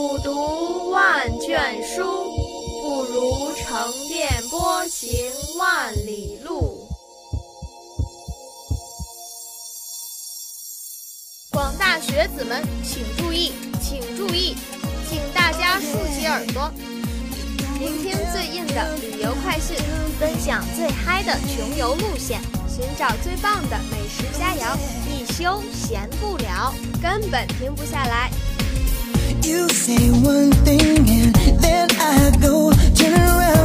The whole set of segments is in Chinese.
苦读万卷书，不如乘电波行万里路。广大学子们请注意，请注意，请大家竖起耳朵，聆听最硬的旅游快讯，分享最嗨的穷游路线，寻找最棒的美食佳肴，一休闲不了，根本停不下来。You say one thing and then I go turn around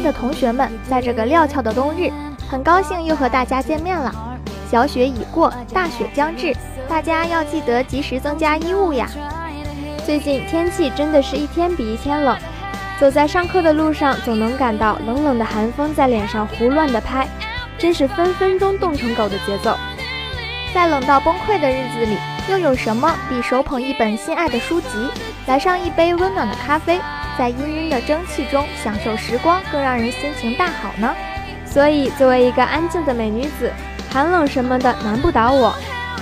的同学们，在这个料峭的冬日，很高兴又和大家见面了。小雪已过，大雪将至，大家要记得及时增加衣物呀。最近天气真的是一天比一天冷，走在上课的路上，总能感到冷冷的寒风在脸上胡乱的拍，真是分分钟冻成狗的节奏。在冷到崩溃的日子里，又有什么比手捧一本心爱的书籍，来上一杯温暖的咖啡？在氤氲的蒸汽中享受时光，更让人心情大好呢。所以，作为一个安静的美女子，寒冷什么的难不倒我。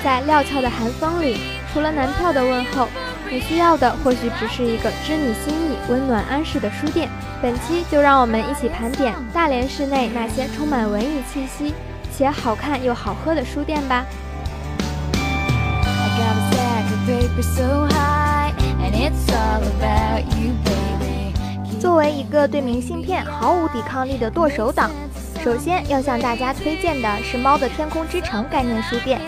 在料峭的寒风里，除了男票的问候，你需要的或许只是一个知你心意、温暖安适的书店。本期就让我们一起盘点大连市内那些充满文艺气息且好看又好喝的书店吧。I got a set of paper so high, and it's all about you, baby. 作为一个对明信片毫无抵抗力的剁手党，首先要向大家推荐的是猫的天空之城概念书店。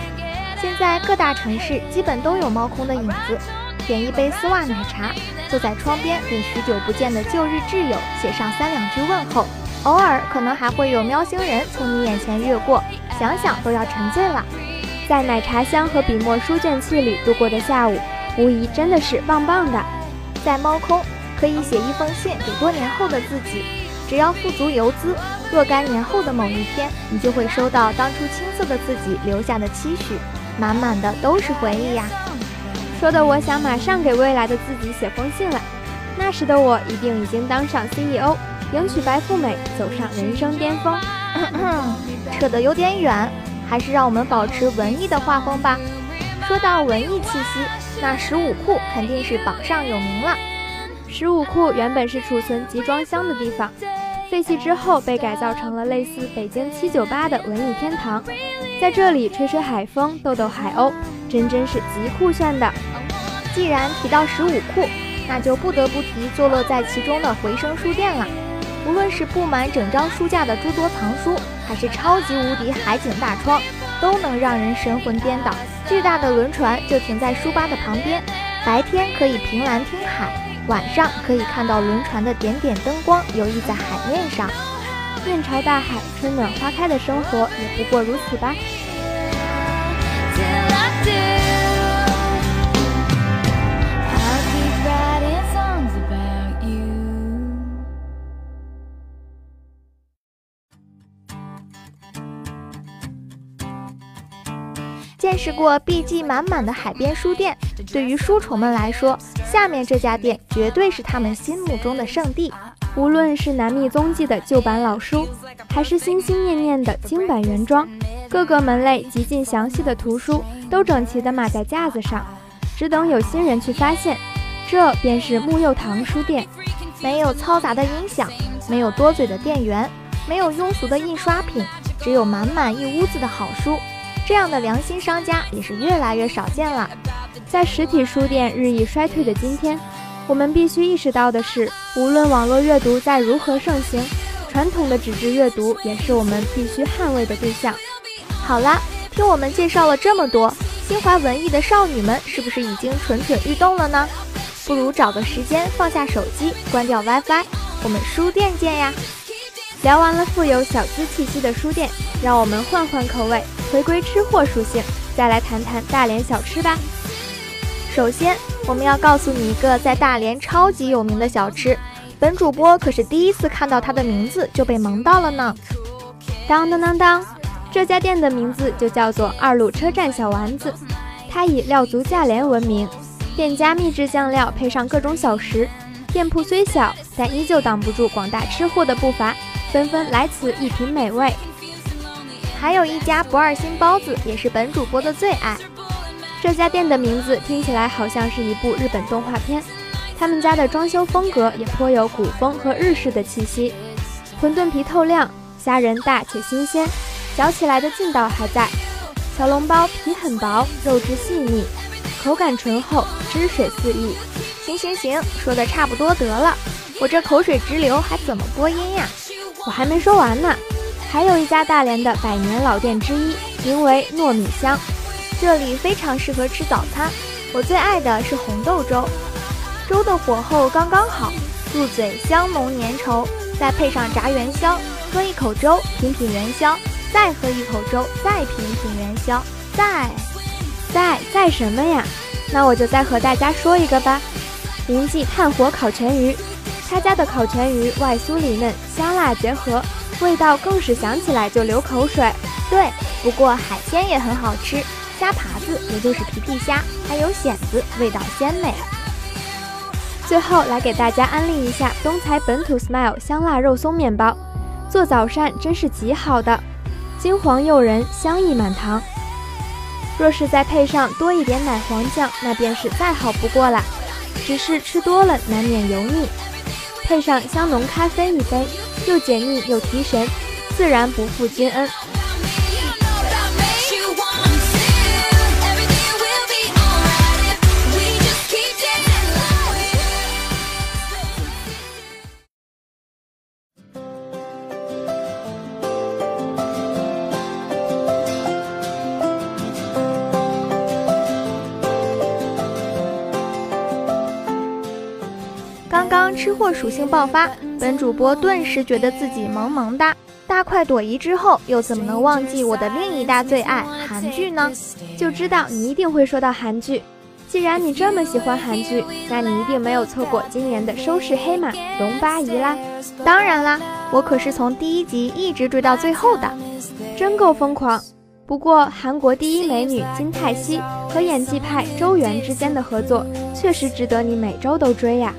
现在各大城市基本都有猫空的影子。点一杯丝袜奶茶，坐在窗边给许久不见的旧日挚友写上三两句问候。偶尔可能还会有喵星人从你眼前越过，想想都要沉醉了。在奶茶香和笔墨书卷气里度过的下午，无疑真的是棒棒的。在猫空。可以写一封信给多年后的自己，只要付足邮资，若干年后的某一天，你就会收到当初青涩的自己留下的期许，满满的都是回忆呀。说的我想马上给未来的自己写封信了，那时的我一定已经当上 CEO，迎娶白富美，走上人生巅峰。扯得有点远，还是让我们保持文艺的画风吧。说到文艺气息，那十五库肯定是榜上有名了。十五库原本是储存集装箱的地方，废弃之后被改造成了类似北京七九八的文艺天堂，在这里吹吹海风，逗逗海鸥，真真是极酷炫的。既然提到十五库，那就不得不提坐落在其中的回声书店了。无论是布满整张书架的诸多藏书，还是超级无敌海景大窗，都能让人神魂颠倒。巨大的轮船就停在书吧的旁边，白天可以凭栏听海。晚上可以看到轮船的点点灯光游弋在海面上，面朝大海，春暖花开的生活也不过如此吧。见识过碧迹满满的海边书店，对于书虫们来说，下面这家店绝对是他们心目中的圣地。无论是难觅踪迹的旧版老书，还是心心念念的精版原装，各个门类极尽详细的图书都整齐地码在架子上，只等有心人去发现。这便是木幼堂书店，没有嘈杂的音响，没有多嘴的店员，没有庸俗的印刷品，只有满满一屋子的好书。这样的良心商家也是越来越少见了。在实体书店日益衰退的今天，我们必须意识到的是，无论网络阅读再如何盛行，传统的纸质阅读也是我们必须捍卫的对象。好啦，听我们介绍了这么多，心怀文艺的少女们是不是已经蠢蠢欲动了呢？不如找个时间放下手机，关掉 WiFi，我们书店见呀！聊完了富有小资气息的书店，让我们换换口味，回归吃货属性，再来谈谈大连小吃吧。首先，我们要告诉你一个在大连超级有名的小吃，本主播可是第一次看到它的名字就被萌到了呢。当当当当，这家店的名字就叫做二路车站小丸子，它以料足价廉闻名。店家秘制酱料配上各种小食，店铺虽小，但依旧挡不住广大吃货的步伐，纷纷来此一品美味。还有一家不二心包子，也是本主播的最爱。这家店的名字听起来好像是一部日本动画片，他们家的装修风格也颇有古风和日式的气息。馄饨皮透亮。虾仁大且新鲜，嚼起来的劲道还在。小笼包皮很薄，肉质细腻，口感醇厚，汁水四溢。行行行，说的差不多得了，我这口水直流，还怎么播音呀？我还没说完呢。还有一家大连的百年老店之一，名为糯米香，这里非常适合吃早餐。我最爱的是红豆粥，粥的火候刚刚好，入嘴香浓粘稠，再配上炸元宵。喝一口粥，品品元宵；再喝一口粥，再品品元宵；再，再再什么呀？那我就再和大家说一个吧。林记炭火烤全鱼，他家的烤全鱼外酥里嫩，香辣结合，味道更是想起来就流口水。对，不过海鲜也很好吃，虾爬子也就是皮皮虾，还有蚬子，味道鲜美。最后来给大家安利一下东财本土 Smile 香辣肉松面包。做早膳真是极好的，金黄诱人，香溢满堂。若是再配上多一点奶黄酱，那便是再好不过了。只是吃多了难免油腻，配上香浓咖啡一杯，又解腻又提神，自然不负君恩。吃货属性爆发，本主播顿时觉得自己萌萌哒。大快朵颐之后，又怎么能忘记我的另一大最爱韩剧呢？就知道你一定会说到韩剧。既然你这么喜欢韩剧，那你一定没有错过今年的收视黑马《龙八姨》啦。当然啦，我可是从第一集一直追到最后的，真够疯狂。不过，韩国第一美女金泰熙和演技派周元之间的合作，确实值得你每周都追呀。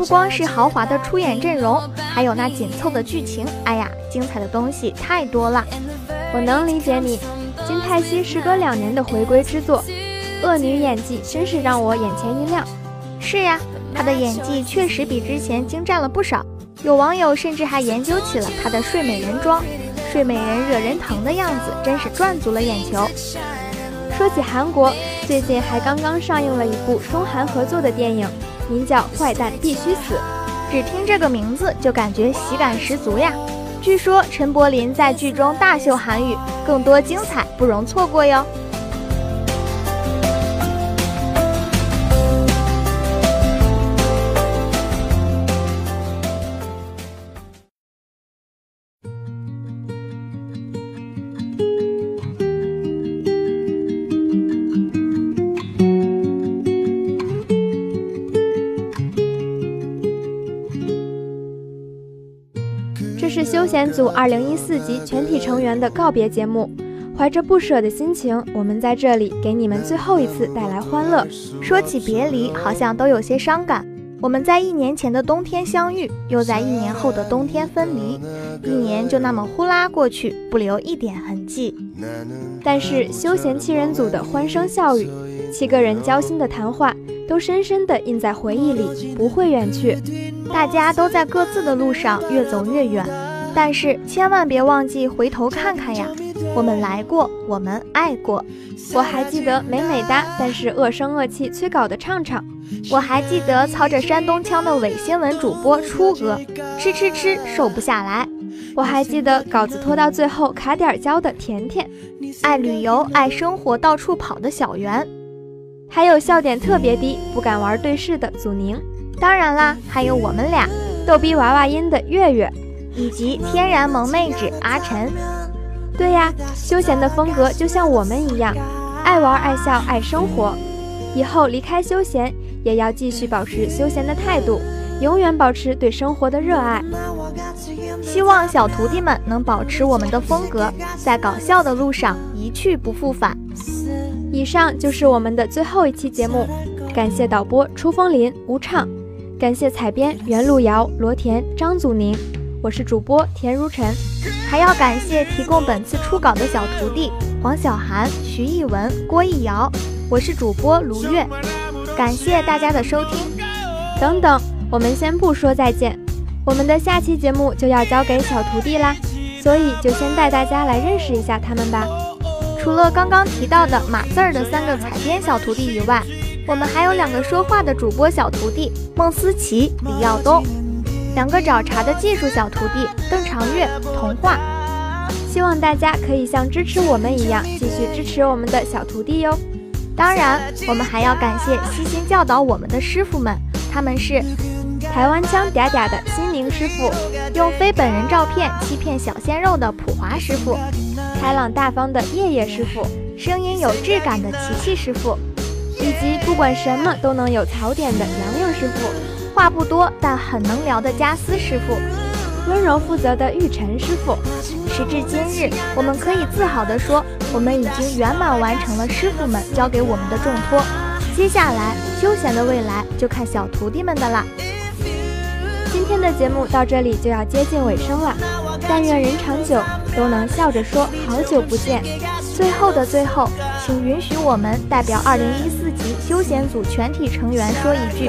不光是豪华的出演阵容，还有那紧凑的剧情，哎呀，精彩的东西太多了。我能理解你，金泰熙时隔两年的回归之作，恶女演技真是让我眼前一亮。是呀，她的演技确实比之前精湛了不少。有网友甚至还研究起了她的睡美人妆，睡美人惹人疼的样子，真是赚足了眼球。说起韩国，最近还刚刚上映了一部中韩合作的电影。名叫《坏蛋必须死》，只听这个名字就感觉喜感十足呀！据说陈柏霖在剧中大秀韩语，更多精彩不容错过哟。休闲组二零一四级全体成员的告别节目，怀着不舍的心情，我们在这里给你们最后一次带来欢乐。说起别离，好像都有些伤感。我们在一年前的冬天相遇，又在一年后的冬天分离，一年就那么呼啦过去，不留一点痕迹。但是休闲七人组的欢声笑语，七个人交心的谈话，都深深地印在回忆里，不会远去。大家都在各自的路上越走越远。但是千万别忘记回头看看呀！我们来过，我们爱过。我还记得美美哒，但是恶声恶气催稿的畅畅。我还记得操着山东腔的伪新闻主播初哥，吃吃吃瘦不下来。我还记得稿子拖到最后卡点胶的甜甜，爱旅游爱生活到处跑的小圆，还有笑点特别低不敢玩对视的祖宁。当然啦，还有我们俩逗逼娃娃音的月月。以及天然萌妹纸阿晨，对呀，休闲的风格就像我们一样，爱玩爱笑爱生活。以后离开休闲，也要继续保持休闲的态度，永远保持对生活的热爱。希望小徒弟们能保持我们的风格，在搞笑的路上一去不复返。以上就是我们的最后一期节目，感谢导播初风林、吴畅，感谢采编袁路遥、罗田、张祖宁，我是主播田如晨，还要感谢提供本次初稿的小徒弟黄小涵、徐艺文、郭艺瑶，我是主播卢月，感谢大家的收听。等等，我们先不说再见，我们的下期节目就要交给小徒弟啦，所以就先带大家来认识一下他们吧。除了刚刚提到的码字儿的三个采编小徒弟以外，我们还有两个说话的主播小徒弟孟思琪、李耀东，两个找茬的技术小徒弟邓长月、童话。希望大家可以像支持我们一样，继续支持我们的小徒弟哟。当然，我们还要感谢悉心教导我们的师傅们，他们是台湾腔嗲嗲的心灵师傅，用非本人照片欺骗小鲜肉的普华师傅。开朗大方的叶叶师傅，声音有质感的琪琪师傅，以及不管什么都能有槽点的洋洋师傅，话不多但很能聊的家私师傅，温柔负责的玉晨师傅。时至今日，我们可以自豪地说，我们已经圆满完成了师傅们交给我们的重托。接下来，休闲的未来就看小徒弟们的啦。今天的节目到这里就要接近尾声了，但愿人长久。都能笑着说好久不见。最后的最后，请允许我们代表二零一四级休闲组全体成员说一句：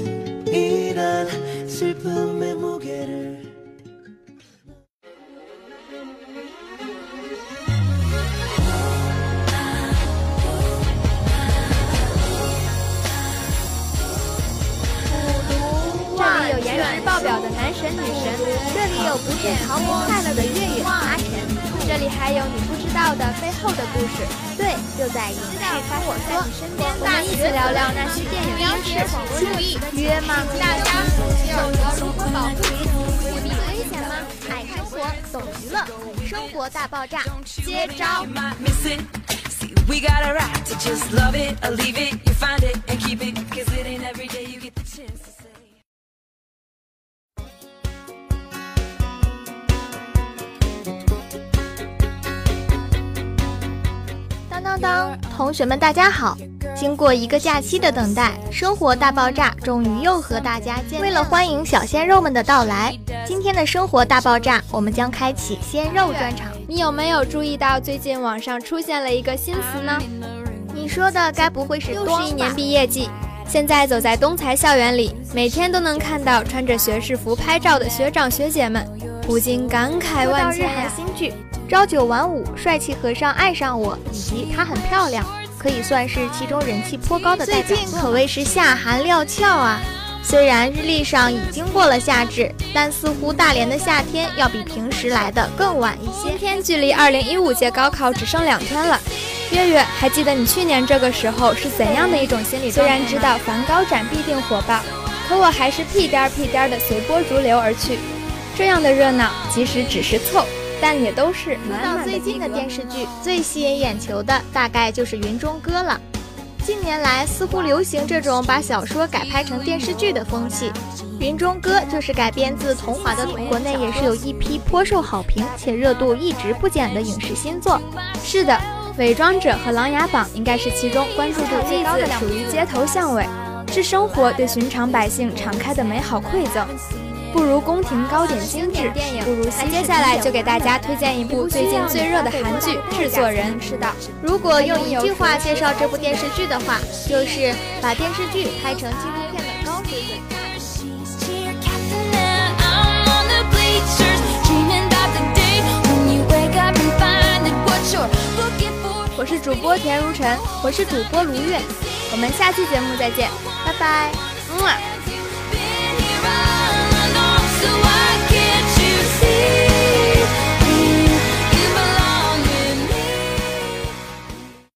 女神这里有不祝桃红快乐的月月阿晨这里还有你不知道的背后的故事对就在资料听我说先大一起聊聊那些电影知识注意约吗大家不需要做何保护措施避危险吗爱生活懂娱乐生活大爆炸接招当当当！同学们，大家好！经过一个假期的等待，生活大爆炸终于又和大家见面。为了欢迎小鲜肉们的到来，今天的生活大爆炸，我们将开启鲜肉专场。你有没有注意到最近网上出现了一个新词呢？你说的该不会是又是一年毕业季，现在走在东财校园里，每天都能看到穿着学士服拍照的学长学姐们，不禁感慨万千呀！韩新剧《朝九晚五》，帅气和尚爱上我，以及她很漂亮，可以算是其中人气颇高的代表作。可谓是夏寒料峭啊！虽然日历上已经过了夏至，但似乎大连的夏天要比平时来的更晚一些今。天距离二零一五届高考只剩两天了。月月，还记得你去年这个时候是怎样的一种心理状态吗？虽然知道梵高展必定火爆，可我还是屁颠儿屁颠儿的随波逐流而去。这样的热闹，即使只是凑，但也都是满到最近的电视剧，最吸引眼球的大概就是《云中歌》了。近年来似乎流行这种把小说改拍成电视剧的风气，《云中歌》就是改编自童话的，国内也是有一批颇受好评且热度一直不减的影视新作。是的，《伪装者》和《琅琊榜》应该是其中关注度最高的属于街头巷尾，是生活对寻常百姓敞开的美好馈赠。不如宫廷糕点精致，电影不如那那接下来就给大家推荐一部最近最热的韩剧《制作人》。是的，如果用一句话介绍这部电视剧的话，就是把电视剧拍成纪录片的高水准。我是主播田如晨，我是主播卢月，我们下期节目再见，拜拜。嗯啊。the one